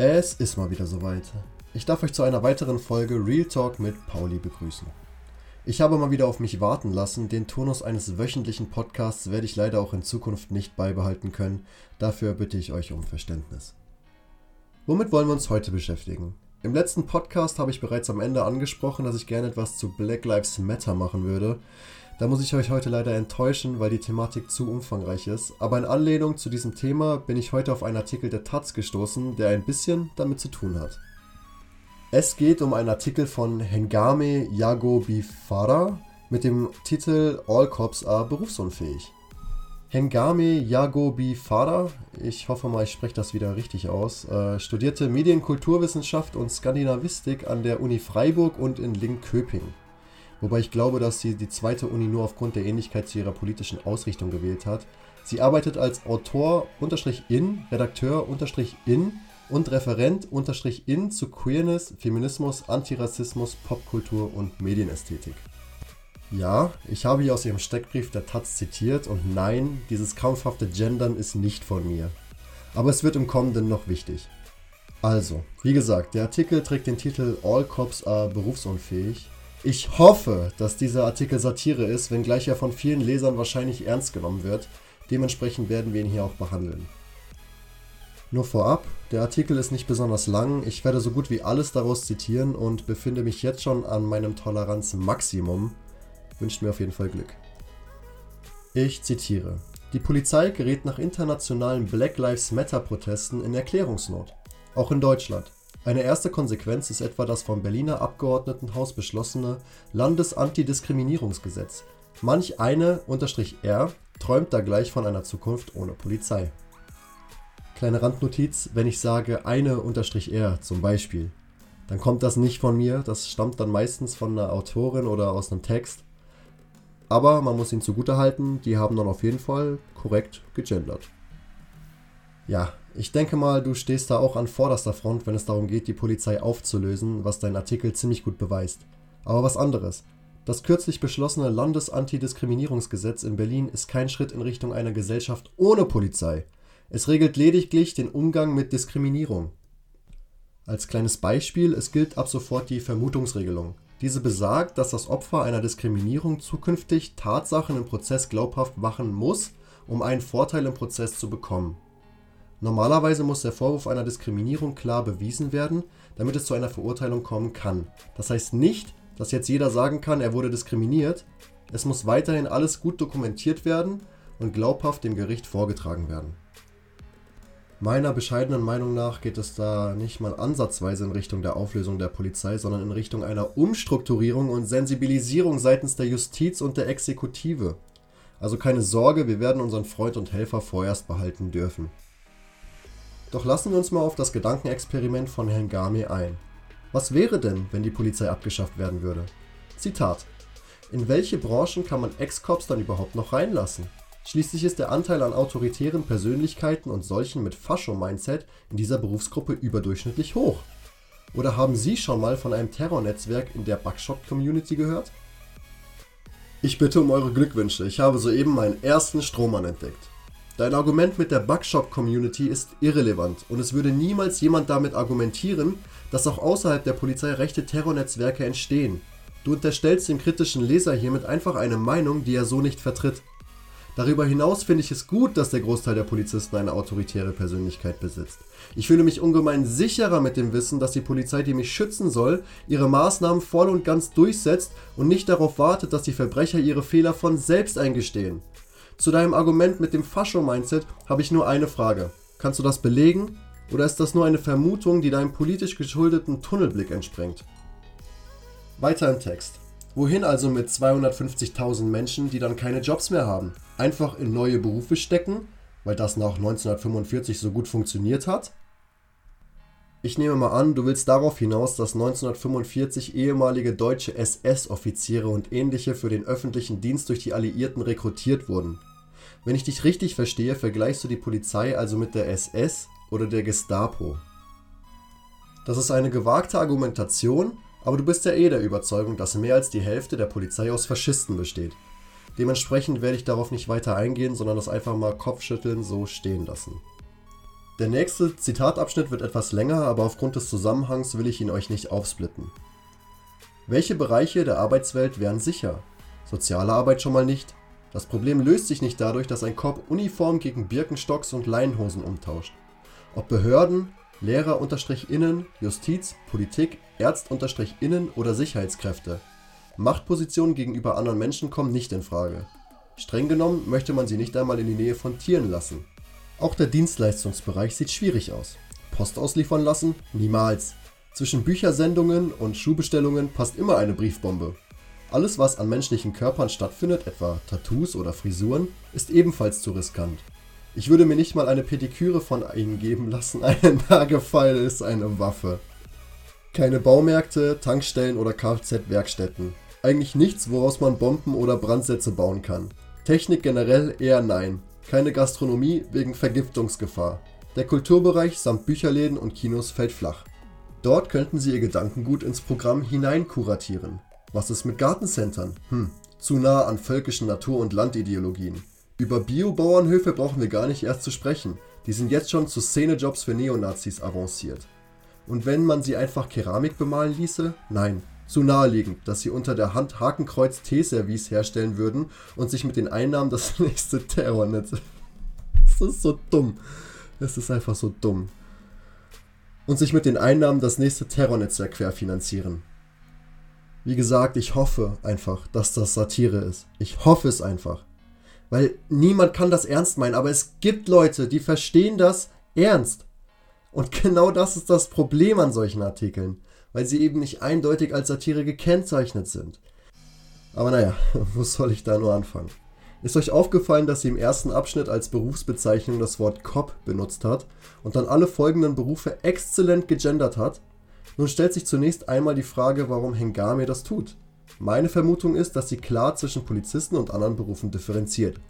Es ist mal wieder soweit. Ich darf euch zu einer weiteren Folge Real Talk mit Pauli begrüßen. Ich habe mal wieder auf mich warten lassen. Den Turnus eines wöchentlichen Podcasts werde ich leider auch in Zukunft nicht beibehalten können. Dafür bitte ich euch um Verständnis. Womit wollen wir uns heute beschäftigen? Im letzten Podcast habe ich bereits am Ende angesprochen, dass ich gerne etwas zu Black Lives Matter machen würde. Da muss ich euch heute leider enttäuschen, weil die Thematik zu umfangreich ist. Aber in Anlehnung zu diesem Thema bin ich heute auf einen Artikel der Taz gestoßen, der ein bisschen damit zu tun hat. Es geht um einen Artikel von Hengame Yago Bifara mit dem Titel All Cops are berufsunfähig. Hengame Yago Bifara, ich hoffe mal, ich spreche das wieder richtig aus, äh, studierte Medienkulturwissenschaft und Skandinavistik an der Uni Freiburg und in Linköping. Wobei ich glaube, dass sie die zweite Uni nur aufgrund der Ähnlichkeit zu ihrer politischen Ausrichtung gewählt hat. Sie arbeitet als Autor-in, Redakteur-in und Referent-in zu Queerness, Feminismus, Antirassismus, Popkultur und Medienästhetik. Ja, ich habe hier aus ihrem Steckbrief der Taz zitiert und nein, dieses krampfhafte Gendern ist nicht von mir. Aber es wird im Kommenden noch wichtig. Also, wie gesagt, der Artikel trägt den Titel All Cops are berufsunfähig ich hoffe, dass dieser Artikel Satire ist, wenngleich er von vielen Lesern wahrscheinlich ernst genommen wird. Dementsprechend werden wir ihn hier auch behandeln. Nur vorab, der Artikel ist nicht besonders lang, ich werde so gut wie alles daraus zitieren und befinde mich jetzt schon an meinem Toleranzmaximum. Wünscht mir auf jeden Fall Glück. Ich zitiere. Die Polizei gerät nach internationalen Black Lives Matter Protesten in Erklärungsnot. Auch in Deutschland. Eine erste Konsequenz ist etwa das vom Berliner Abgeordnetenhaus beschlossene Landesantidiskriminierungsgesetz. Manch eine (R) träumt da gleich von einer Zukunft ohne Polizei. Kleine Randnotiz: Wenn ich sage eine (R) zum Beispiel, dann kommt das nicht von mir, das stammt dann meistens von einer Autorin oder aus einem Text. Aber man muss ihnen zugutehalten, die haben dann auf jeden Fall korrekt gegendert. Ja, ich denke mal, du stehst da auch an vorderster Front, wenn es darum geht, die Polizei aufzulösen, was dein Artikel ziemlich gut beweist. Aber was anderes. Das kürzlich beschlossene Landesantidiskriminierungsgesetz in Berlin ist kein Schritt in Richtung einer Gesellschaft ohne Polizei. Es regelt lediglich den Umgang mit Diskriminierung. Als kleines Beispiel, es gilt ab sofort die Vermutungsregelung. Diese besagt, dass das Opfer einer Diskriminierung zukünftig Tatsachen im Prozess glaubhaft machen muss, um einen Vorteil im Prozess zu bekommen. Normalerweise muss der Vorwurf einer Diskriminierung klar bewiesen werden, damit es zu einer Verurteilung kommen kann. Das heißt nicht, dass jetzt jeder sagen kann, er wurde diskriminiert. Es muss weiterhin alles gut dokumentiert werden und glaubhaft dem Gericht vorgetragen werden. Meiner bescheidenen Meinung nach geht es da nicht mal ansatzweise in Richtung der Auflösung der Polizei, sondern in Richtung einer Umstrukturierung und Sensibilisierung seitens der Justiz und der Exekutive. Also keine Sorge, wir werden unseren Freund und Helfer vorerst behalten dürfen. Doch lassen wir uns mal auf das Gedankenexperiment von Herrn Game ein. Was wäre denn, wenn die Polizei abgeschafft werden würde? Zitat. In welche Branchen kann man Ex-Cops dann überhaupt noch reinlassen? Schließlich ist der Anteil an autoritären Persönlichkeiten und solchen mit Fascho-Mindset in dieser Berufsgruppe überdurchschnittlich hoch. Oder haben Sie schon mal von einem Terrornetzwerk in der Buckshot-Community gehört? Ich bitte um eure Glückwünsche, ich habe soeben meinen ersten Strohmann entdeckt. Dein Argument mit der Bugshop-Community ist irrelevant und es würde niemals jemand damit argumentieren, dass auch außerhalb der Polizei rechte Terrornetzwerke entstehen. Du unterstellst dem kritischen Leser hiermit einfach eine Meinung, die er so nicht vertritt. Darüber hinaus finde ich es gut, dass der Großteil der Polizisten eine autoritäre Persönlichkeit besitzt. Ich fühle mich ungemein sicherer mit dem Wissen, dass die Polizei, die mich schützen soll, ihre Maßnahmen voll und ganz durchsetzt und nicht darauf wartet, dass die Verbrecher ihre Fehler von selbst eingestehen. Zu deinem Argument mit dem Fascho-Mindset habe ich nur eine Frage. Kannst du das belegen? Oder ist das nur eine Vermutung, die deinem politisch geschuldeten Tunnelblick entspringt? Weiter im Text. Wohin also mit 250.000 Menschen, die dann keine Jobs mehr haben? Einfach in neue Berufe stecken, weil das nach 1945 so gut funktioniert hat? Ich nehme mal an, du willst darauf hinaus, dass 1945 ehemalige deutsche SS-Offiziere und ähnliche für den öffentlichen Dienst durch die Alliierten rekrutiert wurden. Wenn ich dich richtig verstehe, vergleichst du die Polizei also mit der SS oder der Gestapo. Das ist eine gewagte Argumentation, aber du bist ja eh der Überzeugung, dass mehr als die Hälfte der Polizei aus Faschisten besteht. Dementsprechend werde ich darauf nicht weiter eingehen, sondern das einfach mal Kopfschütteln so stehen lassen. Der nächste Zitatabschnitt wird etwas länger, aber aufgrund des Zusammenhangs will ich ihn euch nicht aufsplitten. Welche Bereiche der Arbeitswelt wären sicher? Soziale Arbeit schon mal nicht. Das Problem löst sich nicht dadurch, dass ein Cop Uniform gegen Birkenstocks und Leinenhosen umtauscht. Ob Behörden, Lehrer-Innen, Justiz, Politik, Ärzt-Innen oder Sicherheitskräfte. Machtpositionen gegenüber anderen Menschen kommen nicht in Frage. Streng genommen möchte man sie nicht einmal in die Nähe von Tieren lassen. Auch der Dienstleistungsbereich sieht schwierig aus. Post ausliefern lassen? Niemals. Zwischen Büchersendungen und Schuhbestellungen passt immer eine Briefbombe. Alles, was an menschlichen Körpern stattfindet, etwa Tattoos oder Frisuren, ist ebenfalls zu riskant. Ich würde mir nicht mal eine Pediküre von ihnen geben lassen, ein Nagefall ist eine Waffe. Keine Baumärkte, Tankstellen oder Kfz-Werkstätten. Eigentlich nichts, woraus man Bomben oder Brandsätze bauen kann. Technik generell eher nein. Keine Gastronomie wegen Vergiftungsgefahr. Der Kulturbereich samt Bücherläden und Kinos fällt flach. Dort könnten sie ihr Gedankengut ins Programm hineinkuratieren. Was ist mit Gartencentern? Hm, zu nah an völkischen Natur- und Landideologien. Über Biobauernhöfe brauchen wir gar nicht erst zu sprechen. Die sind jetzt schon zu Szenejobs für Neonazis avanciert. Und wenn man sie einfach Keramik bemalen ließe? Nein, zu naheliegend, dass sie unter der Hand Hakenkreuz Teeservice herstellen würden und sich mit den Einnahmen das nächste Terrornetz. Es ist so dumm. Es ist einfach so dumm. Und sich mit den Einnahmen das nächste Terrornetzwerk querfinanzieren. Wie gesagt, ich hoffe einfach, dass das Satire ist. Ich hoffe es einfach. Weil niemand kann das ernst meinen, aber es gibt Leute, die verstehen das ernst. Und genau das ist das Problem an solchen Artikeln weil sie eben nicht eindeutig als Satire gekennzeichnet sind. Aber naja, wo soll ich da nur anfangen? Ist euch aufgefallen, dass sie im ersten Abschnitt als Berufsbezeichnung das Wort Cop benutzt hat und dann alle folgenden Berufe exzellent gegendert hat? Nun stellt sich zunächst einmal die Frage, warum Hengame das tut. Meine Vermutung ist, dass sie klar zwischen Polizisten und anderen Berufen differenziert.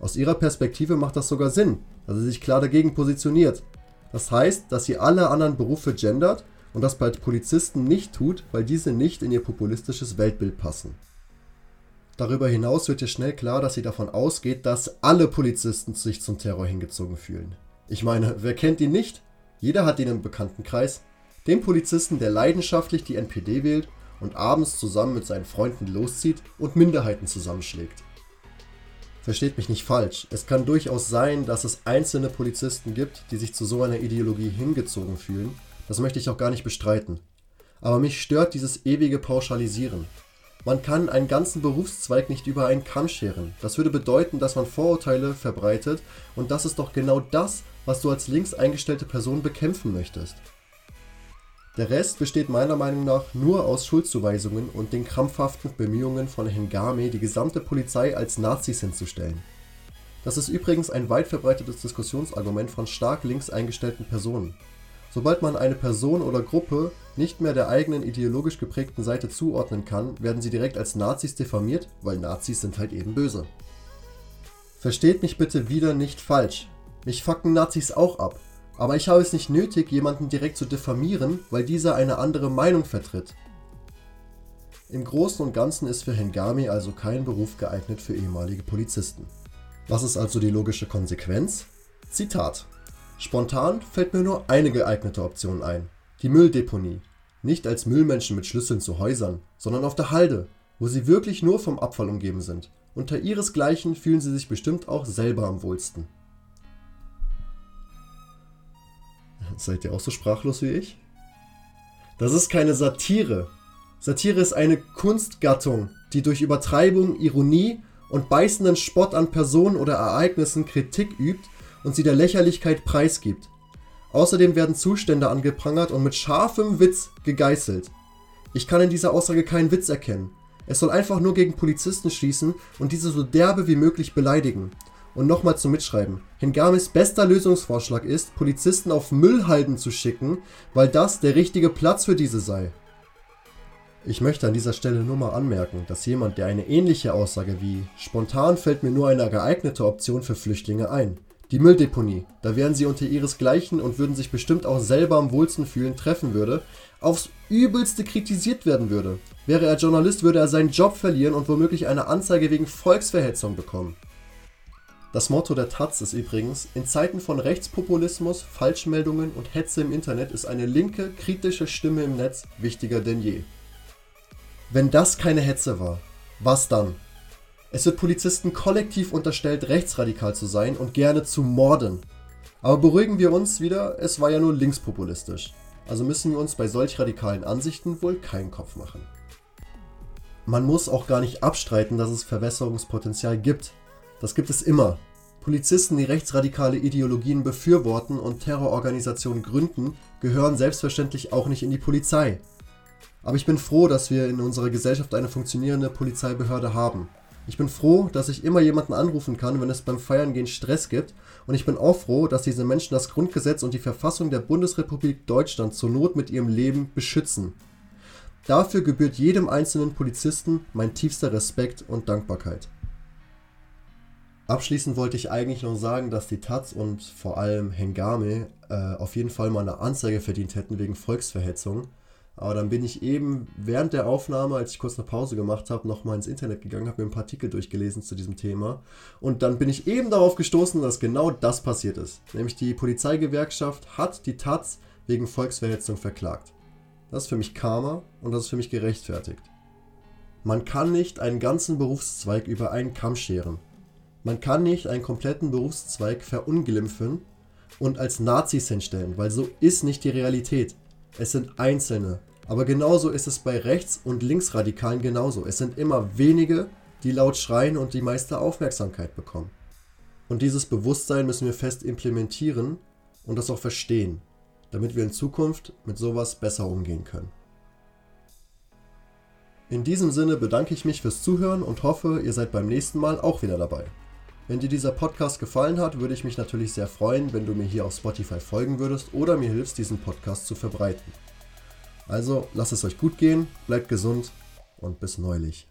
Aus ihrer Perspektive macht das sogar Sinn, dass sie sich klar dagegen positioniert. Das heißt, dass sie alle anderen Berufe gendert und das bei Polizisten nicht tut, weil diese nicht in ihr populistisches Weltbild passen. Darüber hinaus wird ihr schnell klar, dass sie davon ausgeht, dass alle Polizisten sich zum Terror hingezogen fühlen. Ich meine, wer kennt ihn nicht? Jeder hat ihn im Bekanntenkreis. Den Polizisten, der leidenschaftlich die NPD wählt und abends zusammen mit seinen Freunden loszieht und Minderheiten zusammenschlägt. Versteht mich nicht falsch, es kann durchaus sein, dass es einzelne Polizisten gibt, die sich zu so einer Ideologie hingezogen fühlen das möchte ich auch gar nicht bestreiten. Aber mich stört dieses ewige Pauschalisieren. Man kann einen ganzen Berufszweig nicht über einen Kamm scheren. Das würde bedeuten, dass man Vorurteile verbreitet und das ist doch genau das, was du als links eingestellte Person bekämpfen möchtest. Der Rest besteht meiner Meinung nach nur aus Schuldzuweisungen und den krampfhaften Bemühungen von Hengame, die gesamte Polizei als Nazis hinzustellen. Das ist übrigens ein weit verbreitetes Diskussionsargument von stark links eingestellten Personen. Sobald man eine Person oder Gruppe nicht mehr der eigenen ideologisch geprägten Seite zuordnen kann, werden sie direkt als Nazis diffamiert, weil Nazis sind halt eben böse. Versteht mich bitte wieder nicht falsch. Mich fucken Nazis auch ab. Aber ich habe es nicht nötig, jemanden direkt zu diffamieren, weil dieser eine andere Meinung vertritt. Im Großen und Ganzen ist für Hengami also kein Beruf geeignet für ehemalige Polizisten. Was ist also die logische Konsequenz? Zitat. Spontan fällt mir nur eine geeignete Option ein: die Mülldeponie. Nicht als Müllmenschen mit Schlüsseln zu Häusern, sondern auf der Halde, wo sie wirklich nur vom Abfall umgeben sind. Unter ihresgleichen fühlen sie sich bestimmt auch selber am wohlsten. Seid ihr auch so sprachlos wie ich? Das ist keine Satire. Satire ist eine Kunstgattung, die durch Übertreibung, Ironie und beißenden Spott an Personen oder Ereignissen Kritik übt und sie der Lächerlichkeit preisgibt. Außerdem werden Zustände angeprangert und mit scharfem Witz gegeißelt. Ich kann in dieser Aussage keinen Witz erkennen. Es soll einfach nur gegen Polizisten schießen und diese so derbe wie möglich beleidigen. Und nochmal zum Mitschreiben. Hingamis bester Lösungsvorschlag ist, Polizisten auf Müllhalden zu schicken, weil das der richtige Platz für diese sei. Ich möchte an dieser Stelle nur mal anmerken, dass jemand, der eine ähnliche Aussage wie spontan fällt mir nur eine geeignete Option für Flüchtlinge ein, die Mülldeponie, da wären sie unter ihresgleichen und würden sich bestimmt auch selber am wohlsten fühlen, treffen würde, aufs übelste kritisiert werden würde. Wäre er Journalist, würde er seinen Job verlieren und womöglich eine Anzeige wegen Volksverhetzung bekommen. Das Motto der Taz ist übrigens, in Zeiten von Rechtspopulismus, Falschmeldungen und Hetze im Internet ist eine linke, kritische Stimme im Netz wichtiger denn je. Wenn das keine Hetze war, was dann? Es wird Polizisten kollektiv unterstellt, rechtsradikal zu sein und gerne zu morden. Aber beruhigen wir uns wieder, es war ja nur linkspopulistisch. Also müssen wir uns bei solch radikalen Ansichten wohl keinen Kopf machen. Man muss auch gar nicht abstreiten, dass es Verwässerungspotenzial gibt. Das gibt es immer. Polizisten, die rechtsradikale Ideologien befürworten und Terrororganisationen gründen, gehören selbstverständlich auch nicht in die Polizei. Aber ich bin froh, dass wir in unserer Gesellschaft eine funktionierende Polizeibehörde haben. Ich bin froh, dass ich immer jemanden anrufen kann, wenn es beim Feiern gehen Stress gibt. Und ich bin auch froh, dass diese Menschen das Grundgesetz und die Verfassung der Bundesrepublik Deutschland zur Not mit ihrem Leben beschützen. Dafür gebührt jedem einzelnen Polizisten mein tiefster Respekt und Dankbarkeit. Abschließend wollte ich eigentlich noch sagen, dass die Taz und vor allem Hengame äh, auf jeden Fall mal eine Anzeige verdient hätten wegen Volksverhetzung. Aber dann bin ich eben während der Aufnahme, als ich kurz eine Pause gemacht habe, nochmal ins Internet gegangen, habe mir ein paar Artikel durchgelesen zu diesem Thema. Und dann bin ich eben darauf gestoßen, dass genau das passiert ist. Nämlich die Polizeigewerkschaft hat die Taz wegen Volksverhetzung verklagt. Das ist für mich Karma und das ist für mich gerechtfertigt. Man kann nicht einen ganzen Berufszweig über einen Kamm scheren. Man kann nicht einen kompletten Berufszweig verunglimpfen und als Nazis hinstellen, weil so ist nicht die Realität. Es sind Einzelne. Aber genauso ist es bei Rechts- und Linksradikalen genauso. Es sind immer wenige, die laut schreien und die meiste Aufmerksamkeit bekommen. Und dieses Bewusstsein müssen wir fest implementieren und das auch verstehen, damit wir in Zukunft mit sowas besser umgehen können. In diesem Sinne bedanke ich mich fürs Zuhören und hoffe, ihr seid beim nächsten Mal auch wieder dabei. Wenn dir dieser Podcast gefallen hat, würde ich mich natürlich sehr freuen, wenn du mir hier auf Spotify folgen würdest oder mir hilfst, diesen Podcast zu verbreiten. Also lasst es euch gut gehen, bleibt gesund und bis neulich.